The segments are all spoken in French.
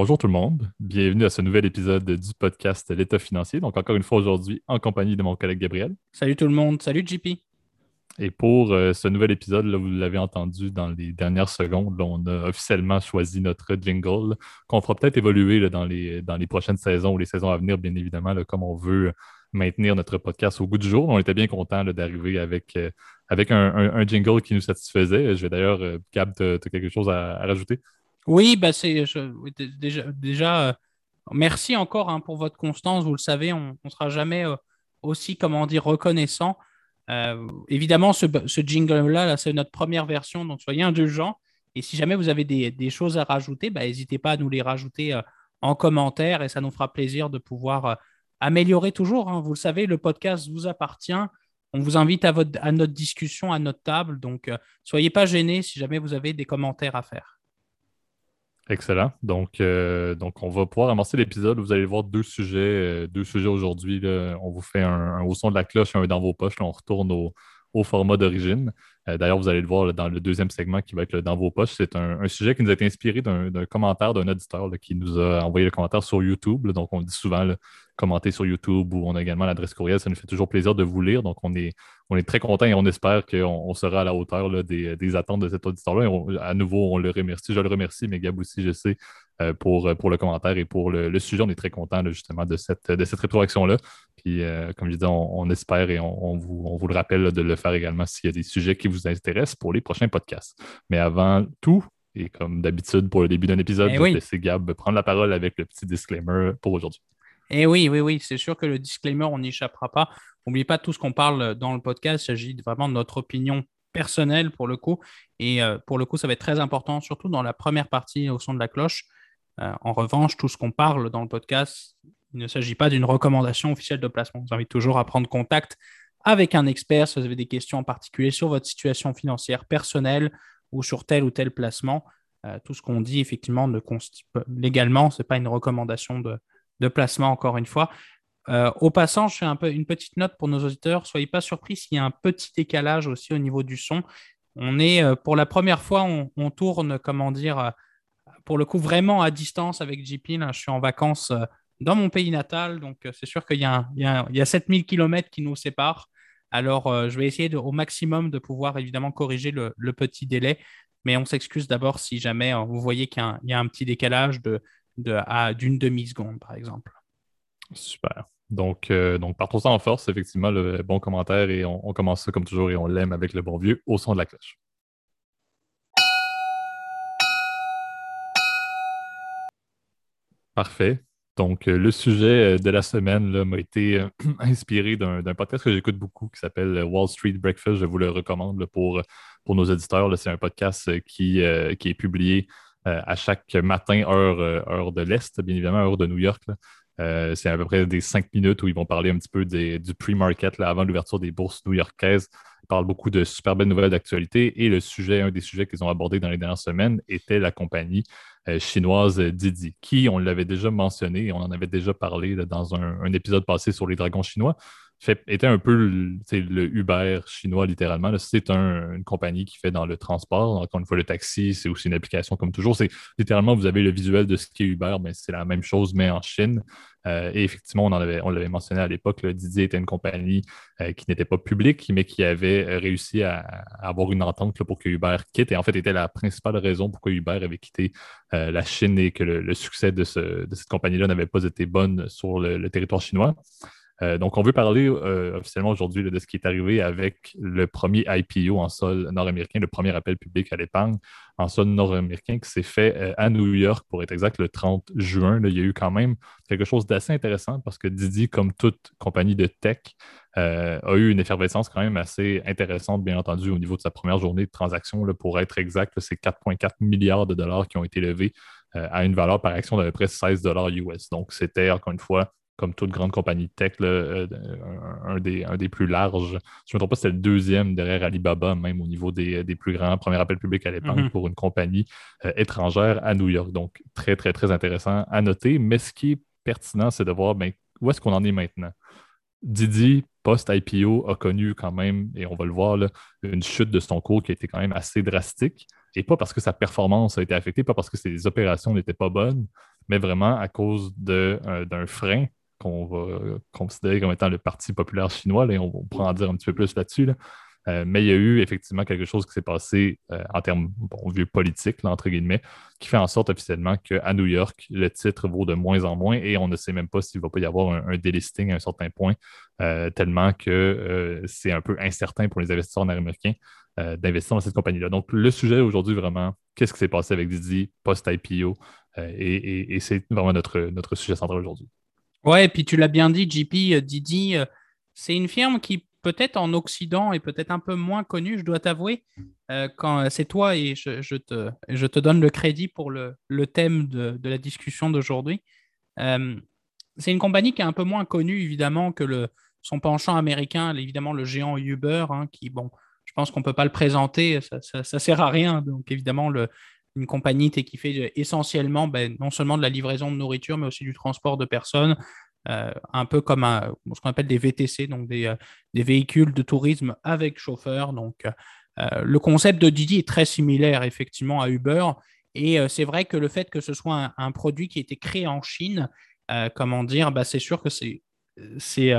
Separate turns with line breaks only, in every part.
Bonjour tout le monde, bienvenue à ce nouvel épisode du podcast L'État financier. Donc encore une fois aujourd'hui en compagnie de mon collègue Gabriel.
Salut tout le monde, salut JP.
Et pour euh, ce nouvel épisode, là, vous l'avez entendu dans les dernières secondes, on a officiellement choisi notre jingle qu'on fera peut-être évoluer dans, les, dans les prochaines saisons ou les saisons à venir, bien évidemment, comme on veut maintenir notre podcast au goût du jour. On était bien content d'arriver avec, euh, avec un, jingle qui nous satisfaisait. Je vais d'ailleurs, euh, Gab, tu as, quelque chose à rajouter?
Oui, bah c'est déjà, euh, merci encore hein, pour votre constance. Vous le savez, on ne sera jamais euh, aussi, comment dire, reconnaissant. Euh, évidemment, ce, jingle-là, c'est notre première version, donc soyez indulgents. Et si jamais vous avez des, choses à rajouter, bah, n'hésitez pas à nous les rajouter en commentaire et ça nous fera plaisir de pouvoir améliorer toujours. Hein. Vous le savez, le podcast vous appartient. On vous invite à, votre, à notre discussion, à notre table. Donc, soyez pas gênés si jamais vous avez des commentaires à faire.
Excellent. Donc, euh, donc, on va pouvoir amorcer l'épisode. Vous allez voir deux sujets, euh, deux sujets aujourd'hui. On vous fait un, au son de la cloche un dans vos poches. on retourne au format d'origine. Euh, d'ailleurs, vous allez le voir dans le deuxième segment qui va être dans vos poches. C'est un, sujet qui nous a été inspiré d'un commentaire d'un auditeur qui nous a envoyé le commentaire sur YouTube. donc, on dit souvent commenter sur YouTube ou on a également l'adresse courriel. Ça nous fait toujours plaisir de vous lire. Donc, on est, on est très content et on espère qu'on sera à la hauteur des, attentes de cet auditeur-là. À nouveau, on le remercie. Je le remercie, mais Gab aussi, je sais, euh, pour, pour le commentaire et pour le, sujet. On est très content justement de cette, de cette rétroaction-là. Puis, euh, comme je disais, on, espère et on, vous, le rappelle de le faire également s'il y a des sujets qui vous intéressent pour les prochains podcasts. Mais avant tout, et comme d'habitude pour le début d'un épisode, eh je vais laisser Gab prendre la parole avec le petit disclaimer pour aujourd'hui.
Eh oui, oui, oui, c'est sûr que le disclaimer, on n'y échappera pas. N'oubliez pas tout ce qu'on parle dans le podcast. Il s'agit vraiment de notre opinion personnelle pour le coup. Et euh, pour le coup, ça va être très important, surtout dans la première partie au son de la cloche. Euh, en revanche, tout ce qu'on parle dans le podcast, il ne s'agit pas d'une recommandation officielle de placement. Je vous invite toujours à prendre contact avec un expert si vous avez des questions en particulier sur votre situation financière personnelle ou sur tel ou tel placement. Euh, tout ce qu'on dit, effectivement, ne légalement, ce n'est pas une recommandation de, placement, encore une fois. Euh, au passant, je fais une petite note pour nos auditeurs. Soyez pas surpris s'il y a un petit décalage aussi au niveau du son. On est euh, pour la première fois, on, tourne, comment dire, pour le coup vraiment à distance avec JP. je suis en vacances dans mon pays natal, donc c'est sûr qu'il y, a, 7000 km qui nous séparent. Alors, je vais essayer au maximum de pouvoir évidemment corriger le, petit délai, mais on s'excuse d'abord si jamais vous voyez qu'il y, a un petit décalage de d'une demi-seconde, par exemple.
Super. Donc, euh, donc partons ça en force, effectivement, le bon commentaire et on, commence ça comme toujours et on l'aime avec le bon vieux au son de la cloche. Parfait. Donc, euh, le sujet euh, de la semaine m'a été inspiré d'un podcast que j'écoute beaucoup qui s'appelle Wall Street Breakfast. Je vous le recommande pour, nos auditeurs. C'est un podcast qui, est publié euh, à chaque matin, heure, euh, heure de l'Est, bien évidemment, heure de New York. Euh, c'est à peu près des cinq minutes où ils vont parler un petit peu du pre-market avant l'ouverture des bourses new-yorkaises. Ils parlent beaucoup de super belles nouvelles d'actualité et le sujet, un des sujets qu'ils ont abordé dans les dernières semaines était la compagnie chinoise Didi, qui, on l'avait déjà mentionné on en avait déjà parlé dans un, épisode passé sur les dragons chinois était un peu le, Uber chinois, littéralement. C'est une compagnie qui fait dans le transport. Encore une fois, le taxi, c'est aussi une application comme toujours. C'est littéralement, vous avez le visuel de ce qu'est Uber, mais c'est la même chose, mais en Chine. Euh, et effectivement, on, avait, on l'avait mentionné à l'époque, Didier était une compagnie euh, qui n'était pas publique, mais qui avait euh, réussi à, avoir une entente pour que Uber quitte. Et en fait, était la principale raison pourquoi Uber avait quitté la Chine et que le, succès de, cette compagnie-là n'avait pas été bon sur le territoire chinois. Euh, donc, on veut parler euh, officiellement aujourd'hui de ce qui est arrivé avec le premier IPO en sol nord-américain, le premier appel public à l'épargne en sol nord-américain qui s'est fait euh, à New York, pour être exact, le 30 juin. il y a eu quand même quelque chose d'assez intéressant parce que Didi, comme toute compagnie de tech, a eu une effervescence quand même assez intéressante, bien entendu, au niveau de sa première journée de transaction. pour être exact, c'est 4,4 milliards de dollars qui ont été levés à une valeur par action d'à peu près 16 dollars US. Donc, c'était encore une fois comme toute grande compagnie de tech, euh, un, des, un, des, plus larges. Je ne me trompe pas, c'est le deuxième derrière Alibaba, même au niveau des, plus grands premiers appels publics à l'époque mm-hmm. pour une compagnie euh, étrangère à New York. Donc, très, très, très intéressant à noter. Mais ce qui est pertinent, c'est de voir ben, où est-ce qu'on en est maintenant? Didi, post-IPO, a connu quand même, et on va le voir, une chute de son cours qui a été quand même assez drastique. Et pas parce que sa performance a été affectée, pas parce que ses opérations n'étaient pas bonnes, mais vraiment à cause d'un frein qu'on va considérer comme étant le Parti populaire chinois. et on, pourra en dire un petit peu plus là-dessus. Euh, mais il y a eu effectivement quelque chose qui s'est passé euh, en termes vieux politiques, entre guillemets, qui fait en sorte officiellement qu'à New York, le titre vaut de moins en moins et on ne sait même pas s'il ne va pas y avoir un, délisting à un certain point, euh, tellement que c'est un peu incertain pour les investisseurs américains d'investir dans cette compagnie-là. Donc, le sujet aujourd'hui, vraiment, qu'est-ce qui s'est passé avec Didi post-IPO et, c'est vraiment notre, notre sujet central aujourd'hui.
Ouais, et puis tu l'as bien dit, JP, Didi, c'est une firme qui peut-être en Occident et peut-être un peu moins connu, je dois t'avouer, euh, quand c'est toi et je, te, je te donne le crédit pour le, thème de, la discussion d'aujourd'hui. Euh, c'est une compagnie qui est un peu moins connue, évidemment, que le, son penchant américain, évidemment le géant Uber, hein, qui, bon, je pense qu'on ne peut pas le présenter, ça ne sert à rien. Donc, évidemment, le, une compagnie qui fait essentiellement ben, non seulement de la livraison de nourriture, mais aussi du transport de personnes, euh, un peu comme ce qu'on appelle des VTC, donc des, euh, des, véhicules de tourisme avec chauffeur. Donc, euh, le concept de Didi est très similaire effectivement à Uber. Et c'est vrai que le fait que ce soit un, produit qui a été créé en Chine, comment dire, bah, c'est sûr que c'est c'est,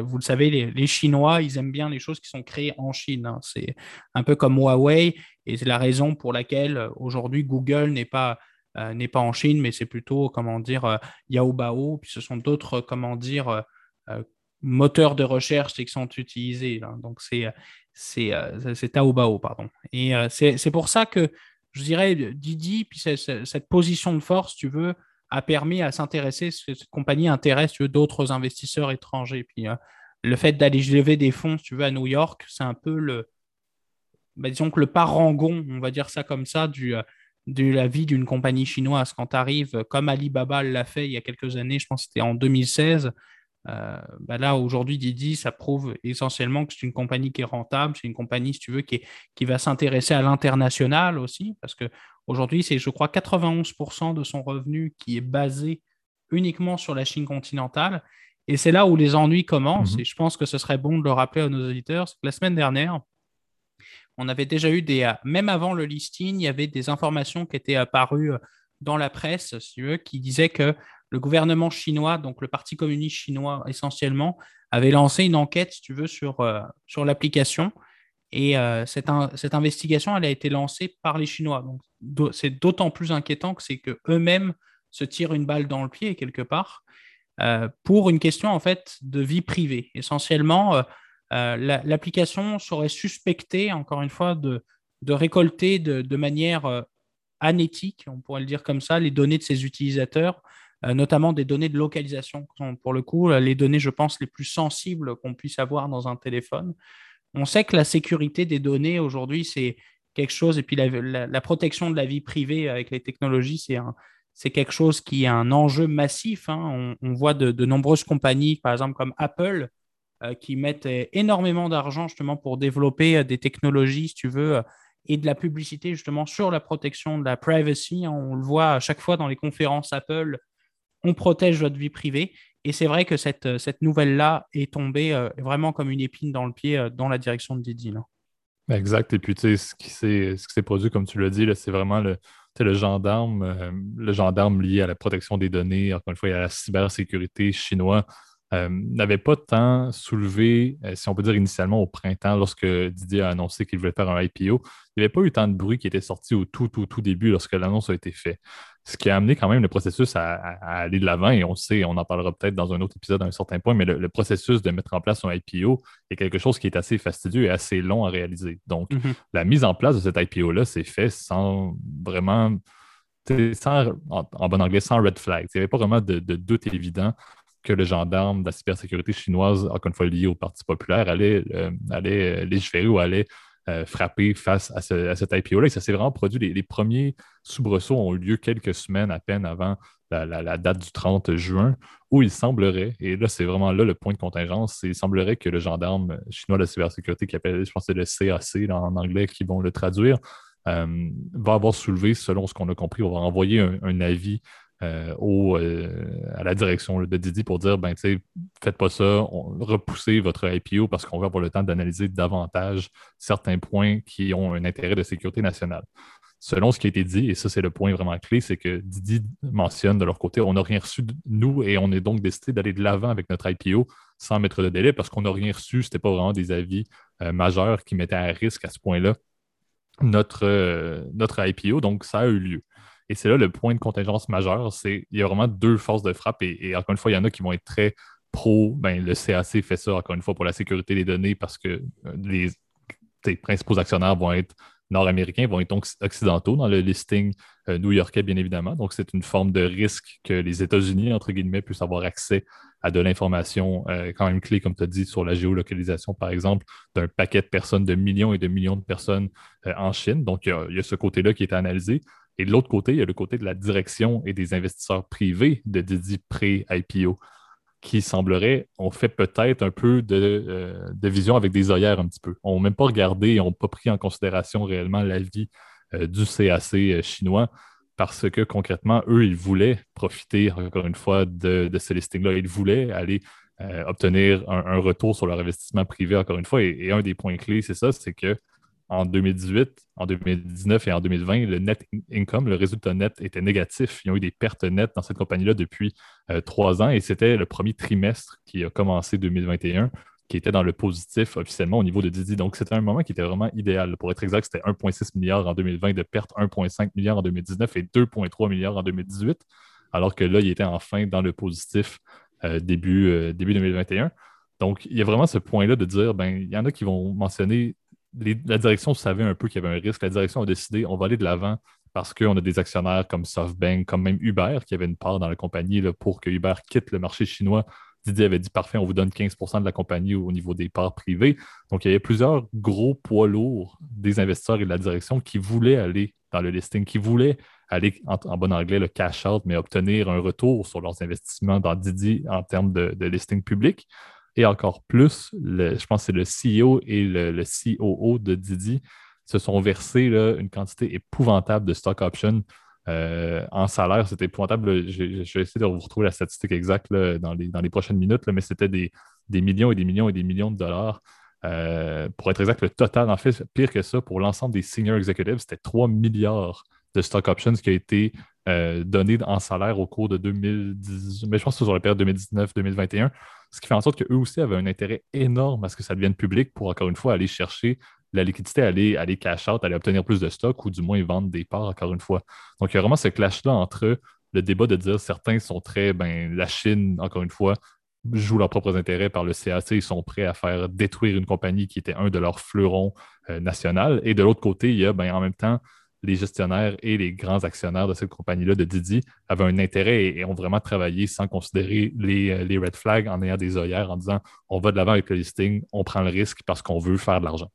vous le savez, les, Chinois, ils aiment bien les choses qui sont créées en Chine. Hein. C'est un peu comme Huawei, et c'est la raison pour laquelle aujourd'hui Google n'est pas euh, pas en Chine, mais c'est plutôt, comment dire, euh, Yaobao, puis ce sont d'autres, comment dire, euh, moteurs de recherche qui sont utilisés. Donc, c'est, c'est, c'est Taobao, pardon. Et c'est, pour ça que je dirais, Didi, puis cette position de force, tu veux, a permis à s'intéresser, cette compagnie intéresse d'autres investisseurs étrangers. Puis le fait d'aller lever des fonds, tu veux, à New York, c'est un peu le, bah, disons que le parangon, on va dire ça comme ça, du, de la vie d'une compagnie chinoise. Quand tu arrives, comme Alibaba l'a fait il y a quelques années, je pense que c'était en 2016, euh, bah là, aujourd'hui, Didi, ça prouve essentiellement que c'est une compagnie qui est rentable, c'est une compagnie, si tu veux, qui, qui va s'intéresser à l'international aussi, parce qu'aujourd'hui, c'est, je crois, 91% de son revenu qui est basé uniquement sur la Chine continentale. Et c'est là où les ennuis commencent, mm-hmm. et je pense que ce serait bon de le rappeler à nos auditeurs, c'est que la semaine dernière, on avait déjà eu des, euh, même avant le listing, il y avait des informations qui étaient apparues euh, dans la presse, si veux, qui disaient que le gouvernement chinois, donc le Parti communiste chinois essentiellement, avait lancé une enquête, si tu veux, sur, euh, sur l'application. Et cette, cette, investigation, elle a été lancée par les Chinois. Donc, c'est d'autant plus inquiétant que c'est qu'eux-mêmes se tirent une balle dans le pied, quelque part, pour une question, en fait, de vie privée. Essentiellement, l'application serait suspectée, encore une fois, de, récolter de, manière euh, anéthique, on pourrait le dire comme ça, les données de ses utilisateurs, euh, notamment des données de localisation, pour le coup, les données, je pense, les plus sensibles qu'on puisse avoir dans un téléphone. On sait que la sécurité des données aujourd'hui, c'est quelque chose, et puis la, protection de la vie privée avec les technologies, c'est quelque chose qui est un enjeu massif. Hein. On, voit de, nombreuses compagnies, par exemple comme Apple, euh, qui mettent euh, énormément d'argent justement pour développer euh, des technologies, si tu veux, et de la publicité justement sur la protection de la privacy. Hein. On le voit à chaque fois dans les conférences Apple, on protège votre vie privée. Et c'est vrai que cette, cette nouvelle-là est tombée vraiment comme une épine dans le pied dans la direction de Didi.
Exact. Et puis, tu sais, ce qui s'est produit, comme tu l'as dit, c'est vraiment le, le gendarme, le gendarme lié à la protection des données, encore une fois, à la cybersécurité chinois euh, n'avait pas tant soulevé, euh, si on peut dire initialement au printemps, lorsque Didier a annoncé qu'il voulait faire un IPO. Il n'y avait pas eu tant de bruit qui était sorti au tout, tout, tout début lorsque l'annonce a été faite. Ce qui a amené quand même le processus à, aller de l'avant, et on sait, on en parlera peut-être dans un autre épisode à un certain point, mais le, processus de mettre en place un IPO est quelque chose qui est assez fastidieux et assez long à réaliser. Donc, mm-hmm. la mise en place de cet IPO-là s'est fait sans vraiment, sans, en, bon anglais, sans red flag. Il n'y avait pas vraiment de doute évident que le gendarme de la cybersécurité chinoise, encore une fois lié au Parti populaire, allait, euh, allait légiférer ou allait euh, frapper face à, cet IPO-là. Et ça s'est vraiment produit. Les, premiers soubresauts ont eu lieu quelques semaines à peine avant la, date du 30 juin, où il semblerait, et là, c'est vraiment là le point de contingence, il semblerait que le gendarme chinois de la cybersécurité, qui appelle, je pense, le CAC en anglais, qui vont le traduire, euh, va avoir soulevé, selon ce qu'on a compris, on va envoyer un avis euh, euh, à la direction de Didi pour dire ben, faites pas ça, repoussez votre IPO parce qu'on va avoir le temps d'analyser davantage certains points qui ont un intérêt de sécurité nationale. selon ce qui a été dit, et ça c'est le point vraiment clé, c'est que Didi mentionne de leur côté, on n'a rien reçu de nous et on est donc décidé d'aller de l'avant avec notre IPO sans mettre de délai parce qu'on n'a rien reçu, ce n'était pas vraiment des avis euh, majeurs qui mettaient à risque à ce point-là notre, notre IPO, donc ça a eu lieu. Et c'est là le point de contingence majeur, c'est il y a vraiment deux forces de frappe et, encore une fois, il y en a qui vont être très pro, ben, le CAC fait ça encore une fois pour la sécurité des données parce que euh, les, principaux actionnaires vont être nord-américains, vont être occidentaux dans le listing euh, new-yorkais, bien évidemment. Donc, c'est une forme de risque que les États-Unis, entre guillemets, puissent avoir accès à de l'information euh, quand même clé, comme tu as dit, sur la géolocalisation, par exemple, d'un paquet de personnes, de millions et de millions de personnes en Chine. Donc, il y, a, ce côté-là qui est analysé. Et de l'autre côté, il y a le côté de la direction et des investisseurs privés de Didi pré-IPO qui semblerait ont fait peut-être un peu euh, de, vision avec des œillères un petit peu. On n'a même pas regardé et n'ont pas pris en considération réellement l'avis euh, du CAC euh, chinois parce que concrètement, eux, ils voulaient profiter, encore une fois, de ce listing-là. Ils voulaient aller obtenir un, retour sur leur investissement privé, encore une fois. et un des points clés, c'est ça, c'est que en 2018, en 2019 et en 2020, le net income, le résultat net était négatif. Ils ont eu des pertes nettes dans cette compagnie-là depuis euh, trois ans et c'était le premier trimestre qui a commencé 2021 qui était dans le positif officiellement au niveau de Didi. Donc, c'était un moment qui était vraiment idéal. Pour être exact, c'était 1,6 milliard en 2020 de pertes, 1,5 milliard en 2019 et 2,3 milliards en 2018, alors que là, il était enfin dans le positif euh, début, euh, début 2021. Donc, il y a vraiment ce point-là de dire, ben, il y en a qui vont mentionner la direction savait un peu qu'il y avait un risque. La direction a décidé on va aller de l'avant parce qu'on a des actionnaires comme SoftBank, comme même Uber, qui avait une part dans la compagnie pour que Uber quitte le marché chinois. Didier avait dit parfait, on vous donne 15 de la compagnie au niveau des parts privées. Donc, il y avait plusieurs gros poids lourds des investisseurs et de la direction qui voulaient aller dans le listing, qui voulaient aller, en, bon anglais, le cash out, mais obtenir un retour sur leurs investissements dans Didi en termes de listing public et encore plus, je pense que c'est le CEO et le, COO de Didi se sont versés une quantité épouvantable de stock options euh, en salaire. C'était épouvantable. Je, vais essayer de vous retrouver la statistique exacte dans, les, dans, les, prochaines minutes, mais c'était des, millions et des millions et des millions de dollars. Euh, pour être exact, le total, en fait, pire que ça, pour l'ensemble des senior executives, c'était 3 milliards de stock options qui a été euh, donné en salaire au cours de 2010, mais je pense que sur la période 2019-2021 ce qui fait en sorte qu'eux aussi avaient un intérêt énorme à ce que ça devienne public pour, encore une fois, aller chercher la liquidité, aller, aller cash out, aller obtenir plus de stock ou du moins vendre des parts, encore une fois. Donc, il y a vraiment ce clash-là entre le débat de dire certains sont très, ben, la Chine, encore une fois, joue leurs propres intérêts par le CAC, ils sont prêts à faire détruire une compagnie qui était un de leurs fleurons euh, nationaux. Et de l'autre côté, il y a ben, en même temps les gestionnaires et les grands actionnaires de cette compagnie-là, de Didi, avaient un intérêt et, ont vraiment travaillé sans considérer les, les, red flags en ayant des œillères, en disant on va de l'avant avec le listing, on prend le risque parce qu'on veut faire de l'argent.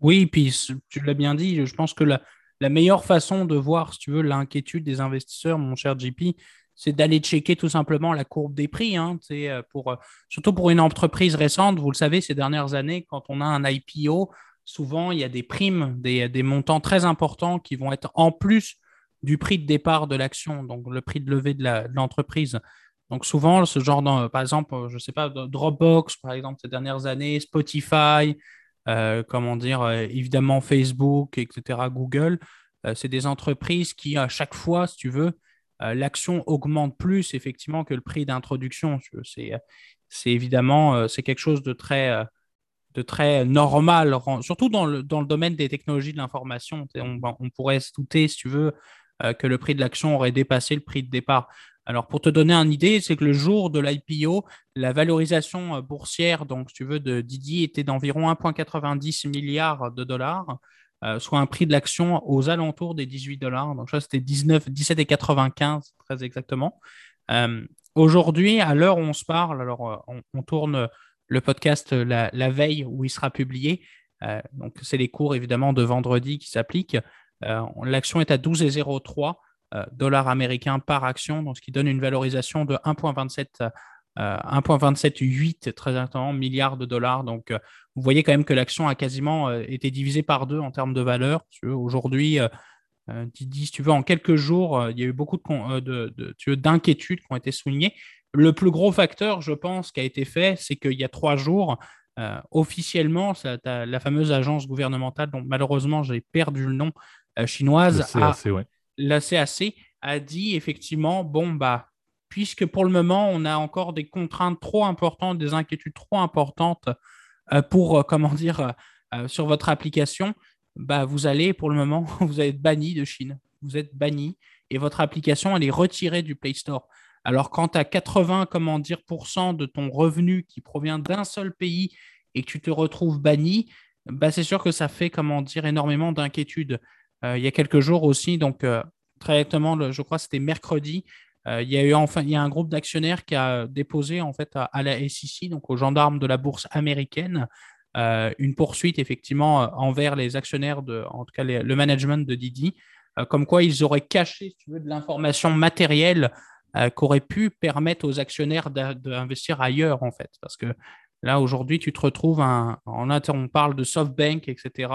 Oui, puis tu l'as bien dit, je pense que la, meilleure façon de voir, si tu veux, l'inquiétude des investisseurs, mon cher JP, c'est d'aller checker tout simplement la courbe des prix. Hein, pour, surtout pour une entreprise récente, vous le savez, ces dernières années, quand on a un IPO, souvent, il y a des primes, des, montants très importants qui vont être en plus du prix de départ de l'action, donc le prix de levée de l'entreprise. donc souvent, ce genre, de, par exemple, je ne sais pas, Dropbox, par exemple, ces dernières années, Spotify, euh, comment dire, euh, évidemment Facebook, etc., Google, euh, c'est des entreprises qui, à chaque fois, si tu veux, l'action augmente plus effectivement que le prix d'introduction. C'est évidemment, c'est quelque chose de très de très normal, surtout dans le, dans le domaine des technologies de l'information. On, on, pourrait se douter, si tu veux, euh, que le prix de l'action aurait dépassé le prix de départ. Alors, pour te donner une idée, c'est que le jour de l'IPO, la valorisation euh, boursière, donc, si tu veux, de Didi était d'environ 1,90 milliards de dollars, euh, soit un prix de l'action aux alentours des 18 dollars. Donc, ça, c'était 19, 17,95 très exactement. Aujourd'hui, à l'heure où on se parle, alors on tourne le podcast euh, la, veille où il sera publié. Euh, donc, c'est les cours évidemment de vendredi qui s'appliquent. Euh, l'action est à 12,03 dollars américains par action, donc ce qui donne une valorisation de 1,27 1,278 très exactement milliards de dollars. Donc, vous voyez quand même que l'action a quasiment été divisée par deux en termes de valeur. Aujourd'hui, si tu veux, en quelques jours, il y a eu beaucoup d'inquiétudes de, qui ont été soulignées. Le plus gros facteur, je pense, qui a été fait, c'est qu'il y a trois jours, euh, officiellement, la fameuse agence gouvernementale, dont malheureusement j'ai perdu le nom, chinoise,
la
CAC a dit effectivement, bon, bah, puisque pour le moment, on a encore des contraintes trop importantes, des inquiétudes trop importantes pour, comment dire, sur votre application, bah, vous allez, pour le moment, vous allez être banni de Chine. Vous êtes banni et votre application, elle est retirée du Play Store. Alors, quand tu as 80, comment dire, de ton revenu qui provient d'un seul pays et que tu te retrouves banni, bah, c'est sûr que ça fait, comment dire, énormément d'inquiétude. Euh, il y a quelques jours aussi, donc euh, très exactement, je crois que c'était mercredi, euh, il y a eu enfin, il y a un groupe d'actionnaires qui a déposé en fait à, la SEC, donc aux gendarmes de la bourse américaine, une poursuite effectivement envers les actionnaires de, en tout cas le management de Didi, comme quoi ils auraient caché, de l'information matérielle euh, qu'aurait pu permettre aux actionnaires d'investir ailleurs, en fait. Parce que là, aujourd'hui, tu te retrouves, un, on parle de SoftBank, etc.,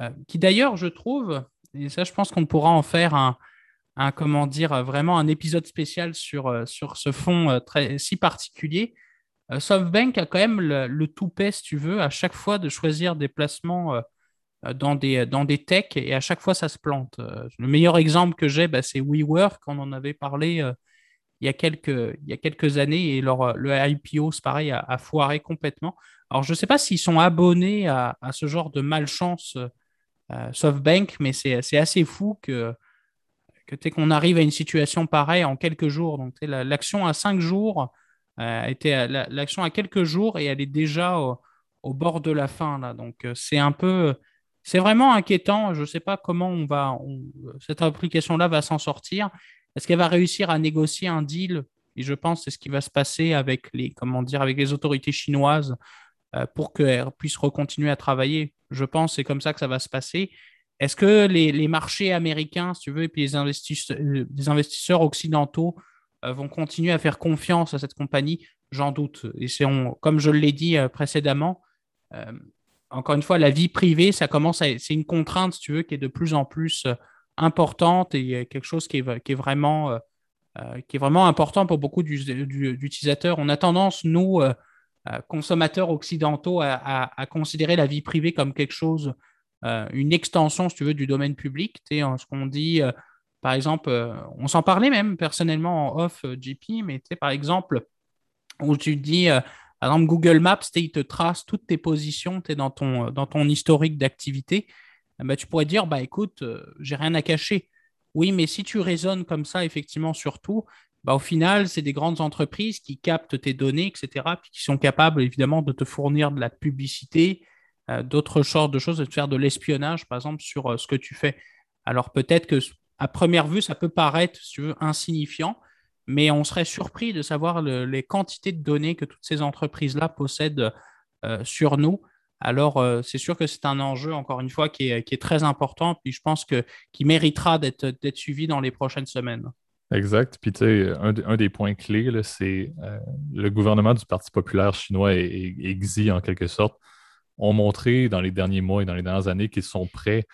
euh, qui d'ailleurs, je trouve, et ça, je pense qu'on pourra en faire un, un, comment dire, vraiment un épisode spécial sur, euh, sur ce fonds très, si particulier. SoftBank a quand même le, le toupet, si tu veux, à chaque fois de choisir des placements dans des, dans des techs et à chaque fois ça se plante. Le meilleur exemple que j'ai, bah, c'est WeWork, on en avait parlé il y a quelques, il y a quelques années et le IPO, c'est pareil, a, foiré complètement. Alors, je ne sais pas s'ils sont abonnés à, ce genre de malchance euh, SoftBank, mais c'est assez fou que, que qu'on arrive à une situation pareille en quelques jours. Donc, l'action à cinq jours euh, était l'action à quelques jours et elle est déjà au, bord de la fin. Là. Donc, euh, c'est un peu. C'est vraiment inquiétant. Je ne sais pas comment on va, cette application-là va s'en sortir. Est-ce qu'elle va réussir à négocier un deal? Et je pense que c'est ce qui va se passer avec les, comment avec les autorités chinoises euh, pour qu'elles puissent recontinuer à travailler. Je pense que c'est comme ça que ça va se passer. Est-ce que les, marchés américains, si tu veux, et puis les investisseurs, les investisseurs occidentaux euh, vont continuer à faire confiance à cette compagnie? J'en doute. Et comme je l'ai dit euh, précédemment, encore une fois, la vie privée, ça commence c'est une contrainte, si tu veux, qui est de plus en plus importante et quelque chose qui est, vraiment, euh, euh, qui est vraiment important pour beaucoup d'utilisateurs. On a tendance, nous, euh, consommateurs occidentaux, à, considérer la vie privée comme quelque chose, une extension, si tu veux, du domaine public. Ce qu'on dit, par exemple, on s'en parlait même personnellement en off GP, mais par exemple, où tu dis, par exemple, Google Maps, il te trace toutes tes positions dans, ton, dans ton historique d'activité. Eh ben, tu pourrais dire, bah écoute, euh, j'ai rien à cacher. Oui, mais si tu raisonnes comme ça, effectivement, surtout, bah, au final, c'est des grandes entreprises qui captent tes données, etc., puis qui sont capables, évidemment, de te fournir de la publicité, euh, d'autres sortes de choses, de faire de l'espionnage, par exemple, sur euh, ce que tu fais. Alors peut-être que à première vue, ça peut paraître, si tu veux, insignifiant, mais on serait surpris de savoir les quantités de données que toutes ces entreprises-là possèdent sur nous alors euh, c'est sûr que c'est un enjeu, encore une fois, qui est, très important, puis je pense que qui méritera d'être suivi dans les prochaines semaines.
Exact. Puis, tu sais, un, des points clés, c'est euh, le gouvernement du Parti populaire chinois et, et, Xi, en quelque sorte, ont montré dans les derniers mois et dans les dernières années qu'ils sont prêts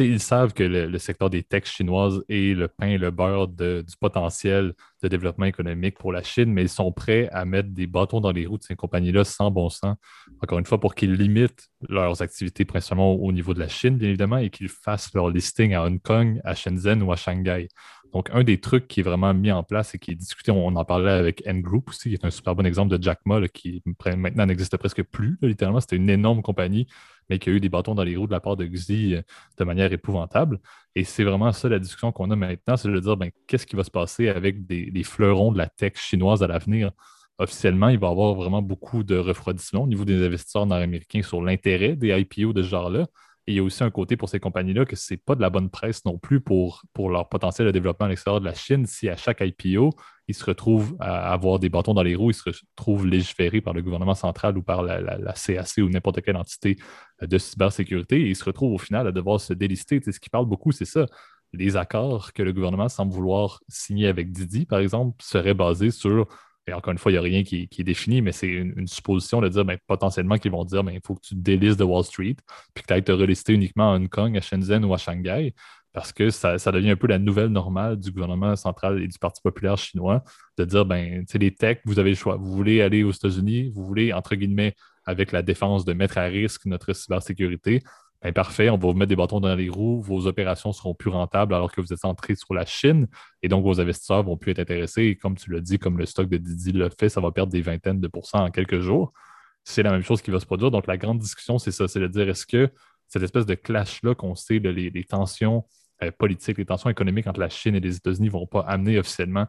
ils savent que le, secteur des techs chinoises est le pain et le beurre du potentiel de développement économique pour la Chine, mais ils sont prêts à mettre des bâtons dans les roues de ces compagnies-là sans bon sens, encore une fois, pour qu'ils limitent leurs activités principalement au niveau de la Chine, bien évidemment, et qu'ils fassent leur listing à Hong Kong, à Shenzhen ou à Shanghai. Donc, un des trucs qui est vraiment mis en place et qui est discuté, on en parlait avec N-Group aussi, qui est un super bon exemple de Jack Ma, qui maintenant n'existe presque plus. littéralement, c'était une énorme compagnie mais qui a eu des bâtons dans les roues de la part de Xi euh, de manière épouvantable. Et c'est vraiment ça la discussion qu'on a maintenant, c'est de dire ben, qu'est-ce qui va se passer avec des, fleurons de la tech chinoise à l'avenir? Officiellement, il va y avoir vraiment beaucoup de refroidissement au niveau des investisseurs nord-américains sur l'intérêt des IPO de ce genre-là. Et il y a aussi un côté pour ces compagnies-là que ce n'est pas de la bonne presse non plus pour, pour leur potentiel de développement à l'extérieur de la Chine si à chaque IPO, ils se retrouvent à avoir des bâtons dans les roues, ils se retrouvent légiférés par le gouvernement central ou par la, CAC ou n'importe quelle entité de cybersécurité et ils se retrouvent au final à devoir se délister. ce qui parle beaucoup, c'est ça. Les accords que le gouvernement semble vouloir signer avec Didi, par exemple, seraient basés sur et encore une fois, il n'y a rien qui, est défini, mais c'est une, supposition de dire ben, potentiellement qu'ils vont dire ben, il faut que tu te délistes de Wall Street, puis que tu ailles te relister uniquement à Hong Kong, à Shenzhen ou à Shanghai parce que ça, devient un peu la nouvelle normale du gouvernement central et du Parti populaire chinois de dire, ben, les techs, vous avez le choix. Vous voulez aller aux États-Unis, vous voulez, entre guillemets, avec la défense de mettre à risque notre cybersécurité, ben, parfait, on va vous mettre des bâtons dans les roues, vos opérations seront plus rentables alors que vous êtes centré sur la Chine et donc vos investisseurs vont plus être intéressés. Et comme tu l'as dit, comme le stock de Didi l'a fait, ça va perdre des vingtaines de pourcents en quelques jours. C'est la même chose qui va se produire. Donc la grande discussion, c'est ça, c'est de dire est-ce que cette espèce de clash-là qu'on sait, les, tensions politiques, les tensions économiques entre la Chine et les États-Unis ne vont pas amener officiellement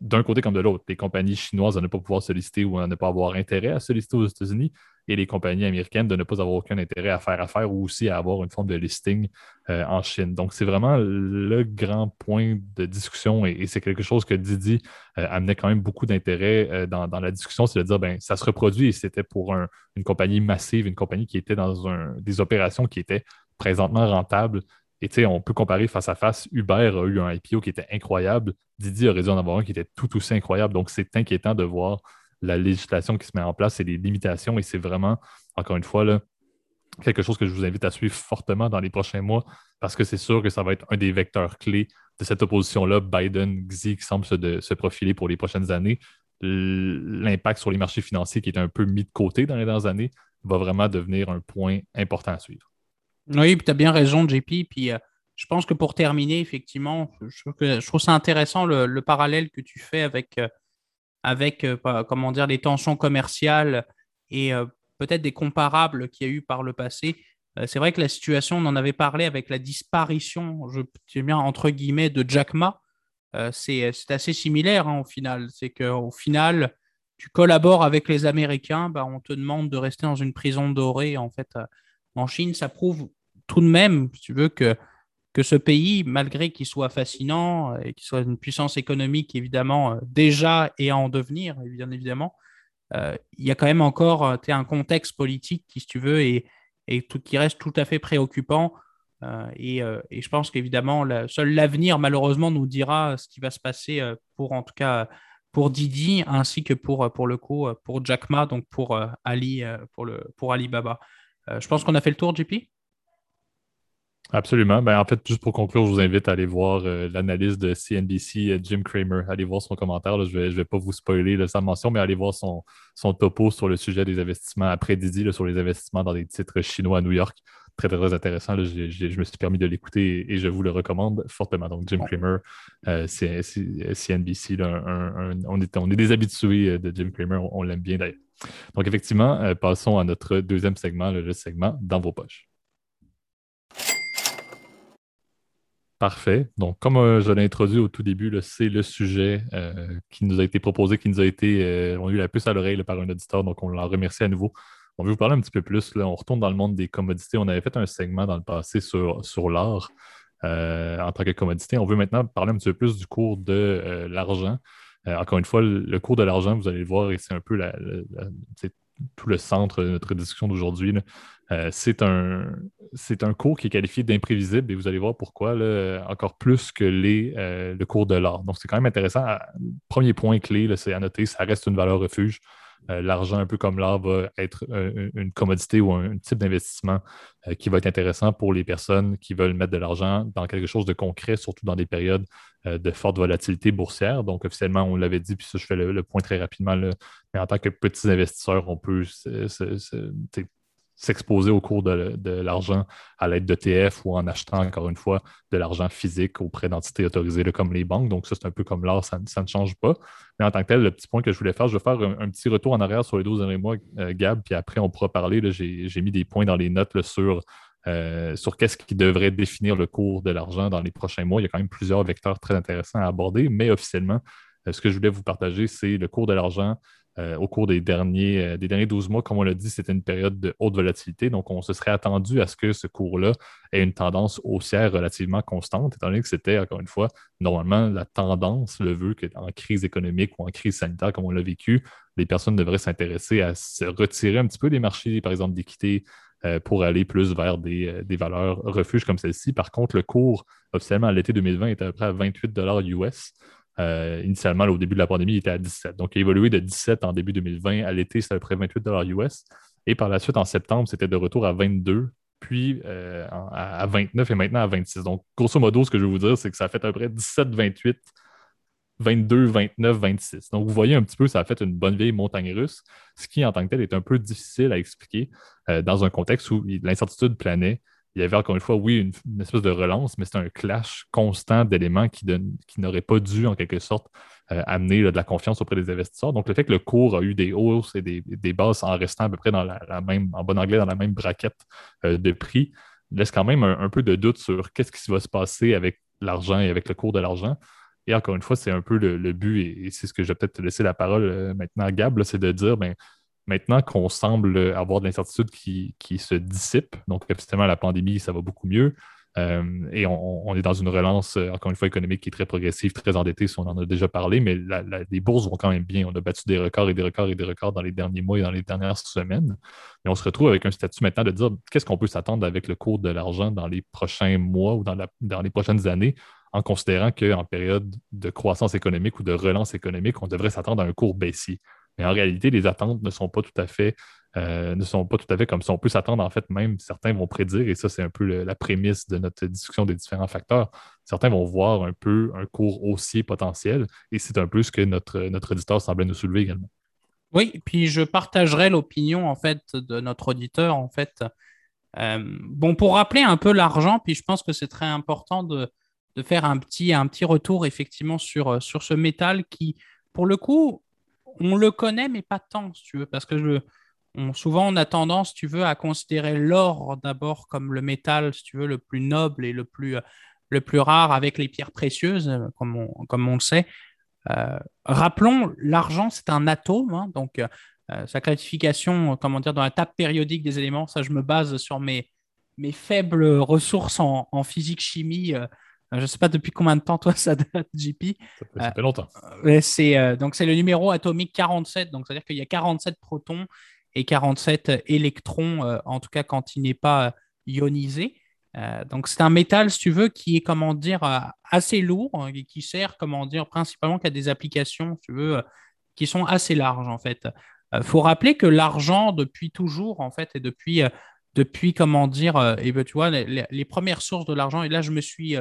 d'un côté comme de l'autre, les compagnies chinoises à ne pas pouvoir solliciter ou à ne pas avoir intérêt à solliciter aux États-Unis et les compagnies américaines de ne pas avoir aucun intérêt à faire affaire ou aussi à avoir une forme de listing euh, en Chine. Donc, c'est vraiment le grand point de discussion et, c'est quelque chose que Didi euh, amenait quand même beaucoup d'intérêt euh, dans, la discussion, c'est de dire, ben, ça se reproduit et c'était pour une compagnie massive, une compagnie qui était dans des opérations qui étaient présentement rentables et tu sais, on peut comparer face à face. Uber a eu un IPO qui était incroyable. Didi aurait dû en avoir un qui était tout aussi incroyable. Donc, c'est inquiétant de voir la législation qui se met en place et les limitations. Et c'est vraiment, encore une fois, quelque chose que je vous invite à suivre fortement dans les prochains mois parce que c'est sûr que ça va être un des vecteurs clés de cette opposition-là, Biden-Xi, qui semble se, se, profiler pour les prochaines années. L'impact sur les marchés financiers qui est un peu mis de côté dans les dernières années va vraiment devenir un point important à suivre.
Oui, tu as bien raison, JP. Puis euh, je pense que pour terminer, effectivement, je trouve, ça intéressant le, parallèle que tu fais avec, euh, avec euh, comment dire, les tensions commerciales et peut-être des comparables qu'il y a eu par le passé. C'est vrai que la situation, on en avait parlé avec la disparition, je dis bien entre guillemets, de Jack Ma. C'est assez similaire hein, au final. C'est qu'au final, tu collabores avec les Américains, bah, on te demande de rester dans une prison dorée en fait en Chine, ça prouve tout de même, si tu veux, que, que ce pays, malgré qu'il soit fascinant et qu'il soit une puissance économique, évidemment, euh, déjà et en devenir, bien évidemment, euh, il y a quand même encore euh, un contexte politique qui, si tu veux, tout, qui reste tout à fait préoccupant. et, je pense qu'évidemment, seul l'avenir, malheureusement, nous dira ce qui va se passer pour, en tout cas, pour Didi, ainsi que pour, pour le coup, pour Jack Ma, donc pour Ali, pour, le, pour Alibaba. Je pense qu'on a fait le tour, JP.
Absolument. Ben, en fait, juste pour conclure, je vous invite à aller voir euh, l'analyse de CNBC, euh, Jim Cramer. Allez voir son commentaire. Je ne vais, pas vous spoiler sa mention, mais allez voir son, son, topo sur le sujet des investissements après Didi, sur les investissements dans des titres chinois à New York. Très, très, intéressant. je me suis permis de l'écouter et, je vous le recommande fortement. Donc, Jim Cramer, CNBC. on, est, on est des habitués de Jim Cramer. On, on l'aime bien d'ailleurs. Donc, effectivement, euh, passons à notre deuxième segment, le segment dans vos poches. Parfait. Donc, comme euh, je l'ai introduit au tout début, c'est le sujet euh, qui nous a été proposé, qui nous a été, on a eu la puce à l'oreille par un auditeur, donc on l'en remercie à nouveau. On veut vous parler un petit peu plus. On retourne dans le monde des commodités. On avait fait un segment dans le passé sur, sur l'art en tant que commodité. On veut maintenant parler un petit peu plus du cours de l'argent. Euh, encore une fois, le, cours de l'argent, vous allez le voir, et c'est un peu tout le centre de notre discussion d'aujourd'hui. Euh, c'est un, un, cours qui est qualifié d'imprévisible et vous allez voir pourquoi, encore plus que les, euh, le cours de l'art. Donc, c'est quand même intéressant. Premier point clé, c'est à noter, ça reste une valeur refuge. Euh, l'argent, un peu comme l'art, va être une commodité ou un, type d'investissement qui va être intéressant pour les personnes qui veulent mettre de l'argent dans quelque chose de concret, surtout dans des périodes de forte volatilité boursière. Donc, officiellement, on l'avait dit, puis ça, je fais le, point très rapidement, mais en tant que petits investisseurs, on peut s'exposer au cours de, l'argent à l'aide d'ETF ou en achetant, encore une fois, de l'argent physique auprès d'entités autorisées comme les banques. Donc, ça, c'est un peu comme l'art, ça, ne change pas. Mais en tant que tel, le petit point que je voulais faire, je vais faire un, petit retour en arrière sur les 12 derniers mois, euh, Gab, puis après, on pourra parler. J'ai mis des points dans les notes sur, euh, sur qu'est-ce qui devrait définir le cours de l'argent dans les prochains mois. Il y a quand même plusieurs vecteurs très intéressants à aborder, mais officiellement, euh, ce que je voulais vous partager, c'est le cours de l'argent euh, au cours des derniers, euh, des derniers 12 mois. Comme on l'a dit, c'était une période de haute volatilité. Donc, on se serait attendu à ce que ce cours-là ait une tendance haussière relativement constante, étant donné que c'était, encore une fois, normalement, la tendance le veut qu'en crise économique ou en crise sanitaire, comme on l'a vécu, les personnes devraient s'intéresser à se retirer un petit peu des marchés, par exemple, d'équité, euh, pour aller plus vers des, valeurs refuges comme celle-ci. Par contre, le cours officiellement à l'été 2020 était à peu près à 28 US. Euh, initialement, au début de la pandémie, il était à 17. Donc, il a évolué de 17 en début 2020. À l'été, c'était à peu près 28 US. Et par la suite, en septembre, c'était de retour à 22, puis euh, à 29 et maintenant à 26. Donc, grosso modo, ce que je veux vous dire, c'est que ça fait à peu près 17-28 22, 29, 26. Donc, vous voyez un petit peu, ça a fait une bonne vieille montagne russe, ce qui, en tant que tel, est un peu difficile à expliquer euh, dans un contexte où l'incertitude planait. Il y avait encore une fois, oui, une, espèce de relance, mais c'était un clash constant d'éléments qui, n'auraient pas dû, en quelque sorte, euh, amener de la confiance auprès des investisseurs. Donc, le fait que le cours a eu des hausses et des, des basses en restant à peu près dans la, même, en bon anglais, dans la même braquette euh, de prix, laisse quand même un, peu de doute sur qu'est-ce qui va se passer avec l'argent et avec le cours de l'argent. Et encore une fois, c'est un peu le, but, et, c'est ce que je vais peut-être te laisser la parole euh, maintenant Gab, c'est de dire, ben, maintenant qu'on semble avoir de l'incertitude qui, se dissipe, donc effectivement, la pandémie, ça va beaucoup mieux. Euh, et on, est dans une relance, euh, encore une fois, économique qui est très progressive, très endettée, si on en a déjà parlé, mais les bourses vont quand même bien. On a battu des records et des records et des records dans les derniers mois et dans les dernières semaines. Et on se retrouve avec un statut maintenant de dire qu'est-ce qu'on peut s'attendre avec le cours de l'argent dans les prochains mois ou dans, dans les prochaines années en considérant qu'en période de croissance économique ou de relance économique, on devrait s'attendre à un cours baissier? Mais en réalité, les attentes ne sont pas tout à fait, euh, ne sont pas tout à fait comme ça. On peut s'attendre, en fait, même certains vont prédire, et ça, c'est un peu la prémisse de notre discussion des différents facteurs. Certains vont voir un peu un cours haussier potentiel, et c'est un peu ce que notre, notre auditeur semblait nous soulever également.
Oui, puis je partagerai l'opinion, en fait, de notre auditeur, en fait. Euh, bon, pour rappeler un peu l'argent, puis je pense que c'est très important de, de faire un petit, un petit retour effectivement sur, sur ce métal qui, pour le coup, on le connaît, mais pas tant, tu veux, parce que je, souvent on a tendance, tu veux, à considérer l'or d'abord comme le métal, si tu veux, le plus noble et le plus, euh, le plus rare avec les pierres précieuses, euh, comme on, comme on le sait. rappelons, l'argent, c'est un atome, hein, donc sa classification, comment dire, dans la table périodique des éléments, ça je me base sur mes, mes faibles ressources en, physique-chimie euh, je ne sais pas depuis combien de temps, toi, ça date, JP.
Ça fait, longtemps.
Euh, c'est, euh, donc, c'est le numéro atomique 47. Donc, c'est-à-dire qu'il y a 47 protons et 47 électrons, en tout cas quand il n'est pas ionisé. donc, c'est un métal, si tu veux, qui est, comment dire, assez lourd hein, et qui sert, comment dire, principalement qu'à des applications, si tu veux, qui sont assez larges, en fait. Il faut rappeler que l'argent, depuis toujours, en fait, et depuis, depuis comment dire, et ben, tu vois, les, les, premières sources de l'argent, et là, je me suis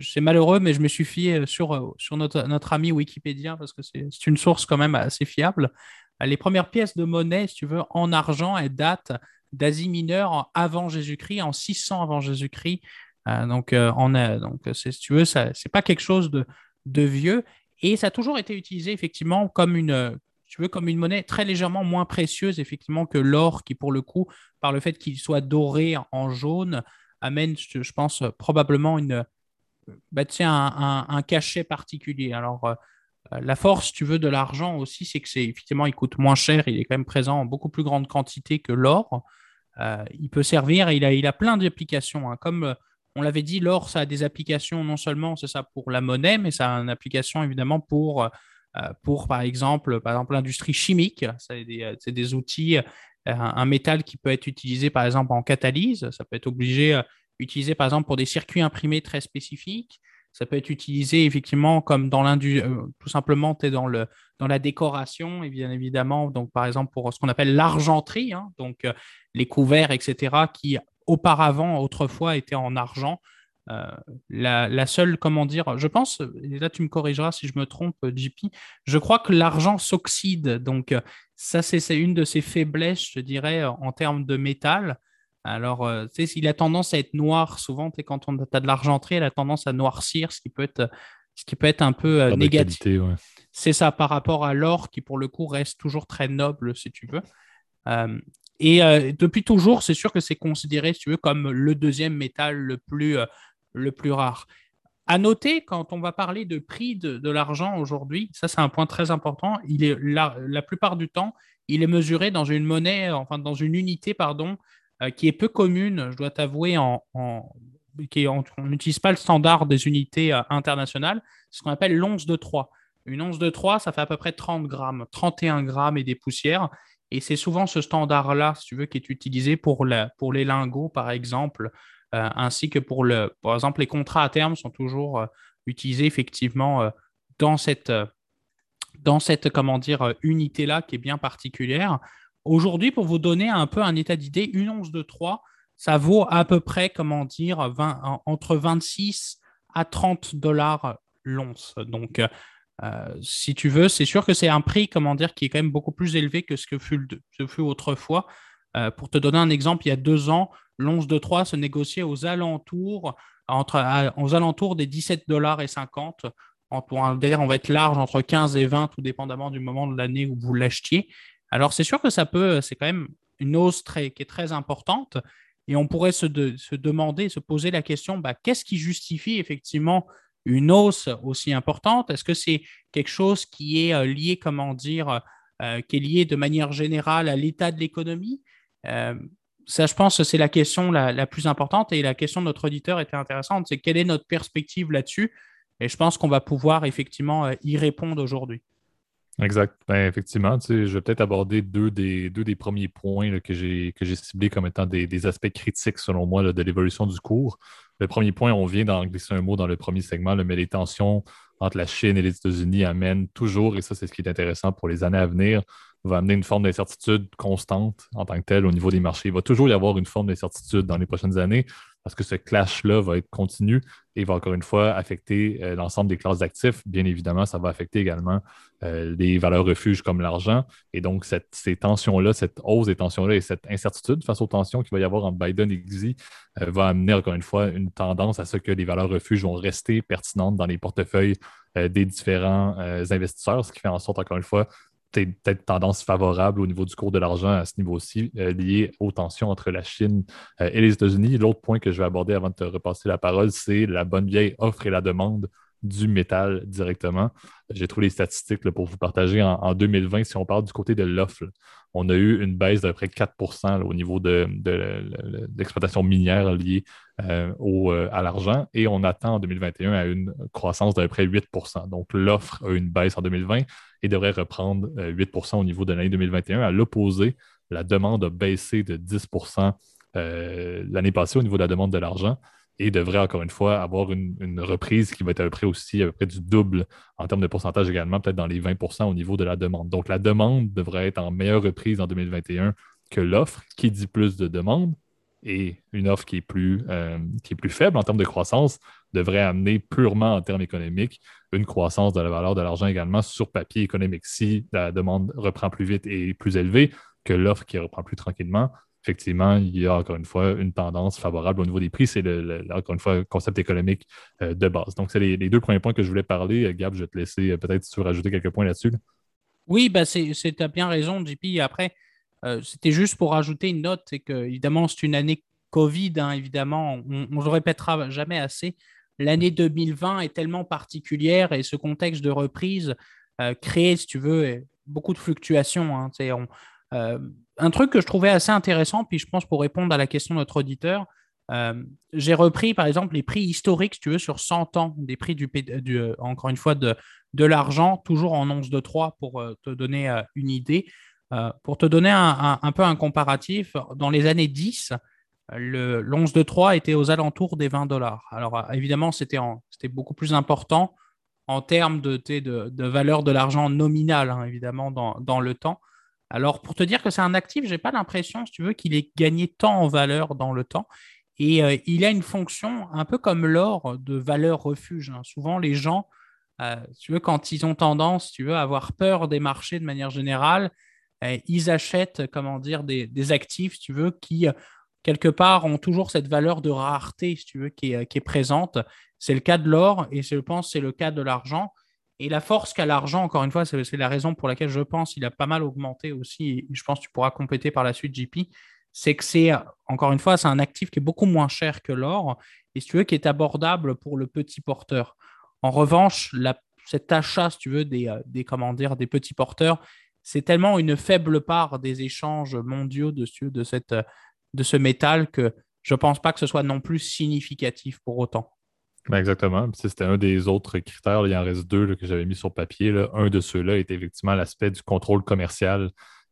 c'est malheureux, mais je me suis fié euh, sur, euh, sur notre, notre ami Wikipédia parce que c'est une source quand même assez fiable. Euh, les premières pièces de monnaie, si tu veux, en argent, elles datent d'Asie mineure avant Jésus-Christ, en 600 avant Jésus-Christ. donc, donc si tu veux, ce n'est pas quelque chose de, de, vieux. Et ça a toujours été utilisé effectivement comme une, tu veux, comme une monnaie très légèrement moins précieuse effectivement que l'or, qui pour le coup, par le fait qu'il soit doré en jaune, amène, je pense, probablement une, bah, un, un, cachet particulier. Alors, euh, la force, tu veux, de l'argent aussi, c'est que c'est effectivement, il coûte moins cher, il est quand même présent en beaucoup plus grande quantité que l'or. Euh, il peut servir, il a, il a plein d'applications. Hein. Comme euh, on l'avait dit, l'or, ça a des applications non seulement, c'est ça pour la monnaie, mais ça a une application évidemment pour, pour par exemple, par exemple l'industrie chimique. C'est des, des, outils, un, métal qui peut être utilisé par exemple en catalyse. Ça peut être obligé utilisé par exemple pour des circuits imprimés très spécifiques. Ça peut être utilisé effectivement comme dans l'industrie, euh, tout simplement, tu es dans, le, dans la décoration, et bien évidemment, donc par exemple pour ce qu'on appelle l'argenterie, hein, donc euh, les couverts, etc., qui auparavant, autrefois, étaient en argent. Euh, la, seule, comment dire, je pense, et là tu me corrigeras si je me trompe, JP, je crois que l'argent s'oxyde. Donc, ça, c'est une de ses faiblesses, je dirais, en termes de métal. Alors, euh, tu sais, il a tendance à être noir. Souvent, quand on as de l'argenterie, elle a tendance à noircir, ce qui peut être, ce qui peut être un peu euh, négatif. C'est ça par rapport à l'or qui, pour le coup, reste toujours très noble, si tu veux. Euh, et depuis toujours, c'est sûr que c'est considéré, si tu veux, comme le deuxième métal le plus, le plus rare. À noter, quand on va parler de prix de, l'argent aujourd'hui, ça c'est un point très important. Il est la, la, plupart du temps, il est mesuré dans une monnaie, enfin dans une unité, pardon, euh, qui est peu commune, je dois t'avouer, en, on n'utilise pas le standard des unités euh, internationales, ce qu'on appelle l'once de 3. Une once de 3, ça fait à peu près 30 grammes, 31 grammes et des poussières. Et c'est souvent ce standard-là, si tu veux, qui est utilisé pour, pour les lingots, par exemple, euh, ainsi que pour, le, par exemple, les contrats à terme sont toujours utilisés effectivement dans cette, dans cette comment dire, unité-là qui est bien particulière. Aujourd'hui, pour vous donner un peu un état d'idée, une once de 3, ça vaut à peu près, comment dire, entre 26 à 30 dollars l'once. Donc, si tu veux, c'est sûr que c'est un prix, comment dire, qui est quand même beaucoup plus élevé que ce que fut, ce fut autrefois. pour te donner un exemple, il y a deux ans, l'once de 3 se négociait aux alentours, entre, aux alentours des 17 dollars et 50. D'ailleurs, on va être large entre 15 et 20, tout dépendamment du moment de l'année où vous l'achetiez. Alors, c'est sûr que ça peut, c'est quand même une hausse très, qui est très importante. Et on pourrait se, demander, se poser la question, bah, qu'est-ce qui justifie effectivement une hausse aussi importante? Est-ce que c'est quelque chose qui est euh, lié, comment dire, euh, qui est lié de manière générale à l'état de l'économie? Euh, Ça, je pense c'est la question la, plus importante et la question de notre auditeur était intéressante. C'est quelle est notre perspective là-dessus? Et je pense qu'on va pouvoir effectivement y répondre aujourd'hui.
Exact. Ben, effectivement, je vais peut-être aborder deux des, deux des premiers points que j'ai ciblés comme étant des, aspects critiques, selon moi, de l'évolution du cours. Le premier point, on vient d'en glisser un mot dans le premier segment, mais les tensions entre la Chine et les États-Unis amènent toujours, et ça, c'est ce qui est intéressant pour les années à venir, va amener une forme d'incertitude constante en tant que telle au niveau des marchés. Il va toujours y avoir une forme d'incertitude dans les prochaines années parce que ce clash-là va être continu et va encore une fois affecter euh, l'ensemble des classes d'actifs. Bien évidemment, ça va affecter également euh, les valeurs refuges comme l'argent. Et donc, ces tensions-là, cette hausse des tensions-là et cette incertitude face aux tensions qu'il va y avoir entre Biden et Xi euh, va amener encore une fois une tendance à ce que les valeurs refuges vont rester pertinentes dans les portefeuilles des différents investisseurs, ce qui fait en sorte, encore une fois, peut-être tendance favorable au niveau du cours de l'argent à ce niveau-ci, euh, lié aux tensions entre la Chine euh, et les États-Unis. L'autre point que je vais aborder avant de te repasser la parole, c'est la bonne vieille offre et la demande du métal directement. J'ai trouvé les statistiques pour vous partager. En, 2020, si on parle du côté de l'offre, on a eu une baisse d'à peu près 4% au niveau de, l'exploitation minière liée euh, euh, à l'argent et on attend en 2021 à une croissance d'à peu près 8% Donc l'offre a eu une baisse en 2020 et devrait reprendre 8% euh, au niveau de l'année 2021. À l'opposé, la demande a baissé de 10% l'année passée au niveau de la demande de l'argent et devrait encore une fois avoir une, reprise qui va être à peu près aussi à peu près du double en termes de pourcentage également, peut-être dans les 20% au niveau de la demande. Donc la demande devrait être en meilleure reprise en 2021 que l'offre, qui dit plus de demande, et une offre qui est, plus, euh, qui est plus faible en termes de croissance devrait amener purement en termes économiques une croissance de la valeur de l'argent également sur papier économique. Si la demande reprend plus vite et plus élevée que l'offre qui reprend plus tranquillement, effectivement, il y a encore une fois une tendance favorable au niveau des prix. C'est le, encore une fois le concept économique euh, de base. Donc, c'est les, deux premiers points que je voulais parler. Euh, Gab, je vais te laisser euh, peut-être si rajouter quelques points là-dessus.
Oui, bah tu as bien raison, JP. Après, c'était juste pour rajouter une note, c'est que évidemment, c'est une année COVID, hein, évidemment, on ne le répétera jamais assez. L'année 2020 est tellement particulière et ce contexte de reprise crée, si tu veux, beaucoup de fluctuations. Hein. On, euh, un truc que je trouvais assez intéressant, puis je pense pour répondre à la question de notre auditeur, euh, j'ai repris par exemple les prix historiques, si tu veux, sur 100 ans, des prix du, euh, encore une fois de, de l'argent, toujours en once de 3 pour te donner une idée. pour te donner un, un, peu un comparatif, dans les années 10, l'once de 3 était aux alentours des 20 dollars. Alors évidemment, c'était beaucoup plus important en termes de, de, de valeur de l'argent nominal, hein, évidemment, dans, dans, le temps. Alors, pour te dire que c'est un actif, je n'ai pas l'impression, si tu veux, qu'il ait gagné tant en valeur dans le temps. Et euh, il a une fonction un peu comme l'or de valeur refuge. Hein. Souvent, les gens, euh, tu veux, quand ils ont tendance, tu veux, à avoir peur des marchés de manière générale, euh, ils achètent, comment dire, des, actifs, tu veux, qui quelque part ont toujours cette valeur de rareté, si tu veux, qui est, qui est présente. C'est le cas de l'or et je pense c'est le cas de l'argent. Et la force qu'a l'argent, encore une fois, c'est la raison pour laquelle je pense qu'il a pas mal augmenté aussi, et je pense que tu pourras compléter par la suite, JP, c'est que c'est, encore une fois, c'est un actif qui est beaucoup moins cher que l'or, et si tu veux, qui est abordable pour le petit porteur. En revanche, cet achat, si tu veux, des, euh, des, comment dire, des petits porteurs, c'est tellement une faible part des échanges mondiaux de, cette, de ce métal que je ne pense pas que ce soit non plus significatif pour autant.
Ben exactement. C'était un des autres critères. Il en reste deux que j'avais mis sur papier. Un de ceux-là était effectivement l'aspect du contrôle commercial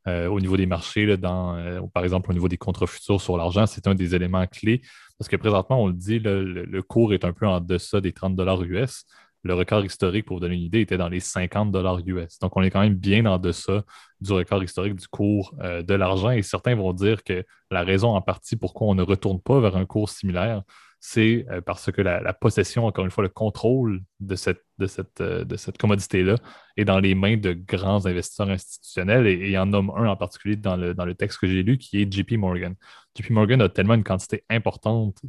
euh, au niveau des marchés, dans, euh, par exemple au niveau des contrats futurs sur l'argent. C'est un des éléments clés parce que présentement, on le dit, le, cours est un peu en deçà des 30 dollars US. Le record historique, pour vous donner une idée, était dans les 50 dollars US. Donc, on est quand même bien en deçà du record historique du cours euh, de l'argent. Et certains vont dire que la raison en partie pourquoi on ne retourne pas vers un cours similaire, c'est euh, parce que la, possession, encore une fois, le contrôle de cette, de cette, euh, de cette commodité-là est dans les mains de grands investisseurs institutionnels et, il y en nomme un en particulier dans le, dans le texte que j'ai lu qui est JP Morgan. JP Morgan a tellement une quantité importante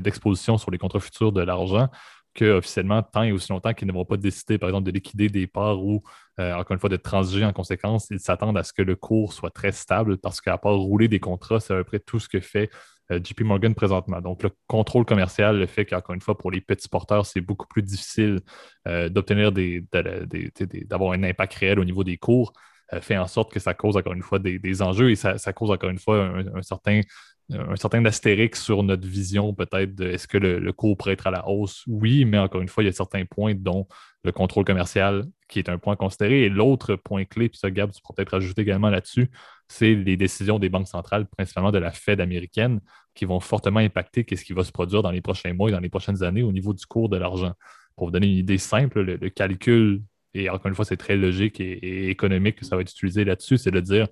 d'exposition sur les contrats futurs de l'argent qu'officiellement, tant et aussi longtemps qu'ils ne vont pas décider, par exemple, de liquider des parts ou, encore une fois, de transiger en conséquence, ils s'attendent à ce que le cours soit très stable parce qu'à part rouler des contrats, c'est à peu près tout ce que fait euh, JP Morgan présentement. Donc, le contrôle commercial, le fait qu'encore une fois, pour les petits porteurs, c'est beaucoup plus difficile euh, d'obtenir des, d'avoir un impact réel au niveau des cours, euh, fait en sorte que ça cause encore une fois des, enjeux et ça, cause encore une fois un certain un certain astérix sur notre vision peut-être de est-ce que le, cours pourrait être à la hausse? Oui, mais encore une fois, il y a certains points dont le contrôle commercial qui est un point considéré. Et l'autre point clé, puis ça, Gab, tu pourrais peut-être ajouter également là-dessus, c'est les décisions des banques centrales, principalement de la Fed américaine, qui vont fortement impacter ce qui va se produire dans les prochains mois et dans les prochaines années au niveau du cours de l'argent. Pour vous donner une idée simple, le, calcul, et encore une fois, c'est très logique et, et économique que ça va être utilisé là-dessus, c'est de dire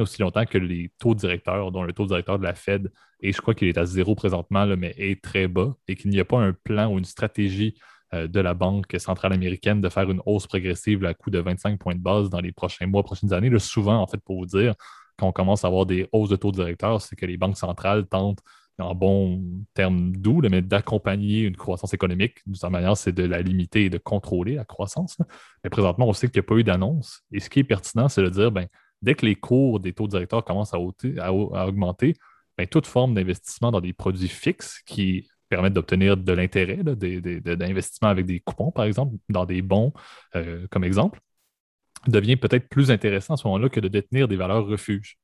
aussi longtemps que les taux directeurs, dont le taux directeur de la Fed, et je crois qu'il est à zéro présentement, mais est très bas, et qu'il n'y a pas un plan ou une stratégie euh, de la Banque centrale américaine de faire une hausse progressive à coût de 25 points de base dans les prochains mois, prochaines années. souvent, en fait, pour vous dire, quand on commence à avoir des hausses de taux directeurs, c'est que les banques centrales tentent en bon terme doux, mais d'accompagner une croissance économique. De toute manière, c'est de la limiter et de contrôler la croissance. Mais présentement, on sait qu'il n'y a pas eu d'annonce. Et ce qui est pertinent, c'est de dire, ben, dès que les cours des taux directeurs commencent à, augmenter, ben, toute forme d'investissement dans des produits fixes qui permettent d'obtenir de l'intérêt, d'investissement avec des coupons, par exemple, dans des bons, euh, comme exemple, devient peut-être plus intéressant à ce moment-là que de détenir des valeurs refuges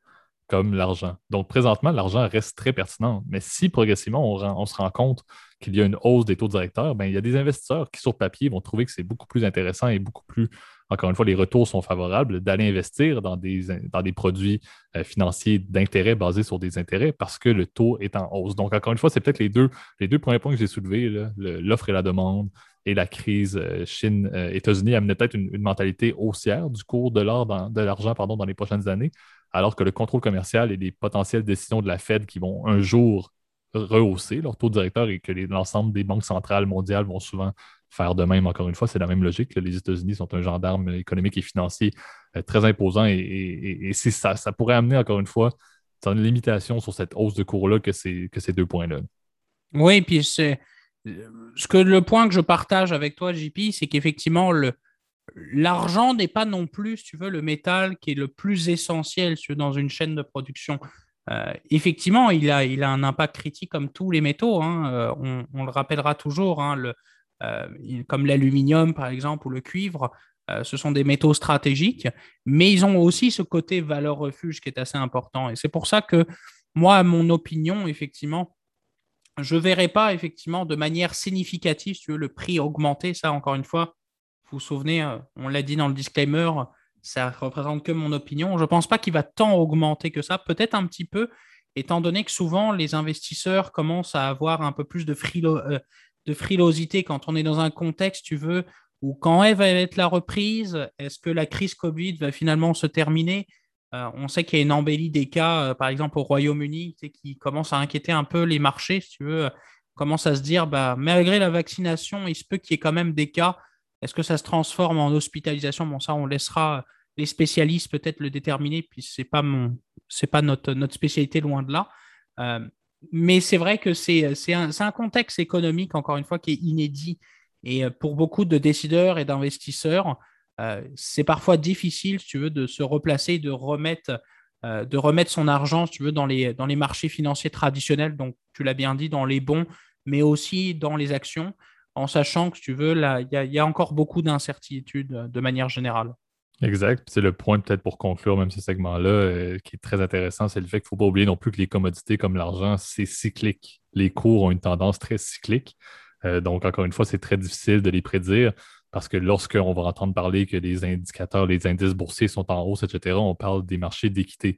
comme l'argent. Donc, présentement, l'argent reste très pertinent. Mais si progressivement, on, se rend compte qu'il y a une hausse des taux directeurs, ben, il y a des investisseurs qui, sur papier, vont trouver que c'est beaucoup plus intéressant et beaucoup plus encore une fois, les retours sont favorables, d'aller investir dans des, dans des produits euh, financiers d'intérêt basés sur des intérêts parce que le taux est en hausse. Donc, encore une fois, c'est peut-être les deux, les deux premiers points que j'ai soulevés, l'offre et la demande et la crise euh, Chine-États-Unis euh, amenaient peut-être une, mentalité haussière du cours de l'or de l'argent dans les prochaines années, alors que le contrôle commercial et les potentielles décisions de la Fed qui vont un jour rehausser leur taux directeur et que l'ensemble des banques centrales mondiales vont souvent faire de même, encore une fois, c'est la même logique. Les États-Unis sont un gendarme économique et financier euh, très imposant et, ça, pourrait amener, encore une fois, une limitation sur cette hausse de cours-là que, que ces deux points-là.
Oui, puis c'est ce que le point que je partage avec toi, JP, c'est qu'effectivement, le, l'argent n'est pas non plus, tu veux, le métal qui est le plus essentiel dans une chaîne de production. Euh, effectivement, il a, il un impact critique comme tous les métaux. Hein. Euh, on, le rappellera toujours. Hein, euh, comme l'aluminium par exemple ou le cuivre, ce sont des métaux stratégiques, mais ils ont aussi ce côté valeur refuge qui est assez important. Et c'est pour ça que moi, à mon opinion, effectivement, je ne verrai pas effectivement de manière significative si tu veux, le prix augmenter. Ça, encore une fois, vous vous souvenez, euh, on l'a dit dans le disclaimer, ça représente que mon opinion. Je ne pense pas qu'il va tant augmenter que ça, peut-être un petit peu, étant donné que souvent les investisseurs commencent à avoir un peu plus de, de frilosité quand on est dans un contexte, tu veux, où quand elle va être la reprise, est-ce que la crise Covid va finalement se terminer? Euh, On sait qu'il y a une embellie des cas, euh, par exemple au Royaume-Uni, qui commence à inquiéter un peu les marchés, si tu veux, commence à se dire, bah, malgré la vaccination, il se peut qu'il y ait quand même des cas. Est-ce que ça se transforme en hospitalisation? Bon, ça, on laissera les spécialistes peut-être le déterminer, puis ce n'est pas, pas notre, notre spécialité loin de là. Euh, mais c'est vrai que c'est un, un, contexte économique, encore une fois, qui est inédit. Et euh, pour beaucoup de décideurs et d'investisseurs, euh, c'est parfois difficile, si tu veux, de se replacer, de remettre, euh, de remettre son argent, si tu veux, dans les, dans les marchés financiers traditionnels. Donc, tu l'as bien dit, dans les bons, mais aussi dans les actions, en sachant que, si tu veux, il y, a encore beaucoup d'incertitudes de manière générale.
Exact. C'est le point peut-être pour conclure même ce segment-là euh, qui est très intéressant, c'est le fait qu'il ne faut pas oublier non plus que les commodités comme l'argent, c'est cyclique. Les cours ont une tendance très cyclique. Euh, donc, encore une fois, c'est très difficile de les prédire parce que lorsqu'on va entendre parler que les indicateurs, les indices boursiers sont en hausse, etc., on parle des marchés d'équité.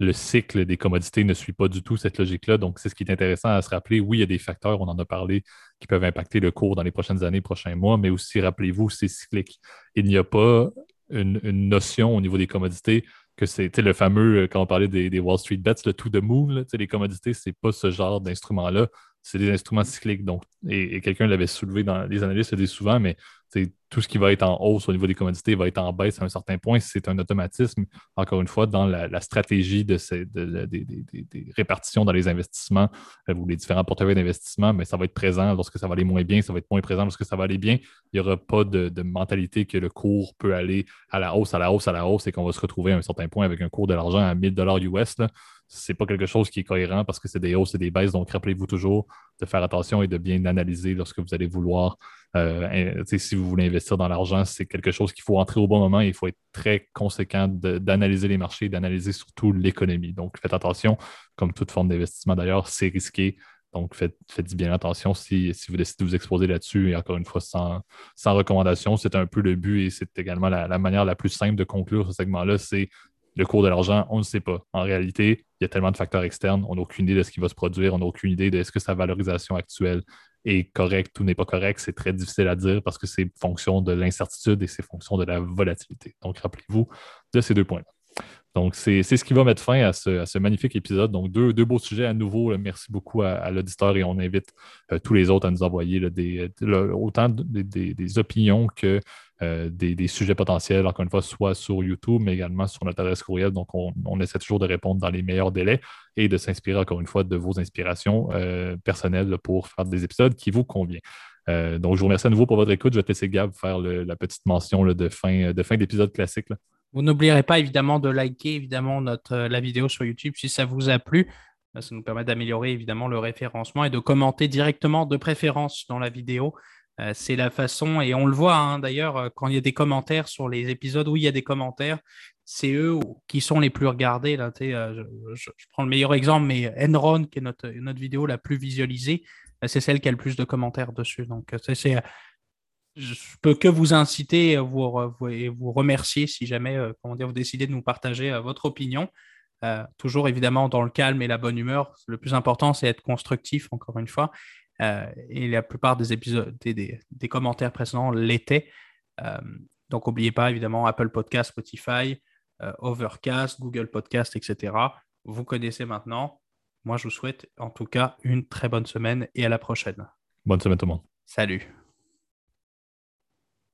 Le cycle des commodités ne suit pas du tout cette logique-là. Donc, c'est ce qui est intéressant à se rappeler. Oui, il y a des facteurs, on en a parlé, qui peuvent impacter le cours dans les prochaines années, prochains mois, mais aussi, rappelez-vous, c'est cyclique. Il n'y a pas une, notion au niveau des commodités que c'est le fameux, quand on parlait des, Wall Street Bets, le tout de move, les commodités, c'est pas ce genre d'instrument-là. C'est des instruments cycliques. Donc, et, quelqu'un l'avait soulevé dans les analystes le disent souvent, mais tout ce qui va être en hausse au niveau des commodités va être en baisse à un certain point. C'est un automatisme, encore une fois, dans la, stratégie des répartitions dans les investissements euh, ou les différents portefeuilles d'investissement, mais ça va être présent lorsque ça va aller moins bien, ça va être moins présent lorsque ça va aller bien. Il n'y aura pas de, mentalité que le cours peut aller à la hausse, à la hausse, à la hausse et qu'on va se retrouver à un certain point avec un cours de l'argent à 1000 US. N'est pas quelque chose qui est cohérent parce que c'est des hausses et des baisses. Donc, rappelez-vous toujours de faire attention et de bien analyser lorsque vous allez vouloir euh, si vous voulez investir dans l'argent, c'est quelque chose qu'il faut entrer au bon moment. il faut être très conséquent d'analyser les marchés, d'analyser surtout l'économie. Donc, faites attention, comme toute forme d'investissement d'ailleurs, c'est risqué. Donc, faites, faites, bien attention si, vous décidez de vous exposer là-dessus. Et encore une fois, sans, recommandation, c'est un peu le but et c'est également la, la, manière la plus simple de conclure ce segment-là. C'est le cours de l'argent, on ne sait pas. En réalité, il y a tellement de facteurs externes, on n'a aucune idée de ce qui va se produire, on n'a aucune idée de ce que sa valorisation actuelle est correcte ou n'est pas correcte. C'est très difficile à dire parce que c'est fonction de l'incertitude et c'est fonction de la volatilité. Donc, rappelez-vous de ces deux points-là. Donc, c'est ce qui va mettre fin à ce, magnifique épisode. Donc, deux, beaux sujets à nouveau. merci beaucoup à, l'auditeur et on invite euh, tous les autres à nous envoyer autant des, opinions que euh, des, sujets potentiels, encore une fois, soit sur YouTube, mais également sur notre adresse courriel. Donc, on, essaie toujours de répondre dans les meilleurs délais et de s'inspirer, encore une fois, de vos inspirations euh, personnelles pour faire des épisodes qui vous conviennent. donc, je vous remercie à nouveau pour votre écoute. Je vais te laisser Gab faire la petite mention de fin d'épisode classique.
Vous n'oublierez pas évidemment de liker évidemment euh, la vidéo sur YouTube si ça vous a plu. Euh, ça nous permet d'améliorer évidemment le référencement et de commenter directement de préférence dans la vidéo. Euh, c'est la façon, et on le voit hein, d'ailleurs quand il y a des commentaires sur les épisodes où il y a des commentaires, c'est eux qui sont les plus regardés. Je, prends le meilleur exemple, mais Enron, qui est notre, notre vidéo la plus visualisée, c'est celle qui a le plus de commentaires dessus. Donc, c'est je peux que vous inciter et vous, vous remercier si jamais euh, comment dire, vous décidez de nous partager euh, votre opinion. Euh, toujours évidemment dans le calme et la bonne humeur. Le plus important, c'est être constructif, encore une fois. et la plupart des épisodes, des, des, commentaires précédents l'étaient. donc, n'oubliez pas, évidemment, Apple Podcast, Spotify, Overcast, Google Podcast, etc. Vous connaissez maintenant. Moi, je vous souhaite en tout cas une très bonne semaine et à la prochaine.
Bonne semaine tout le monde.
Salut.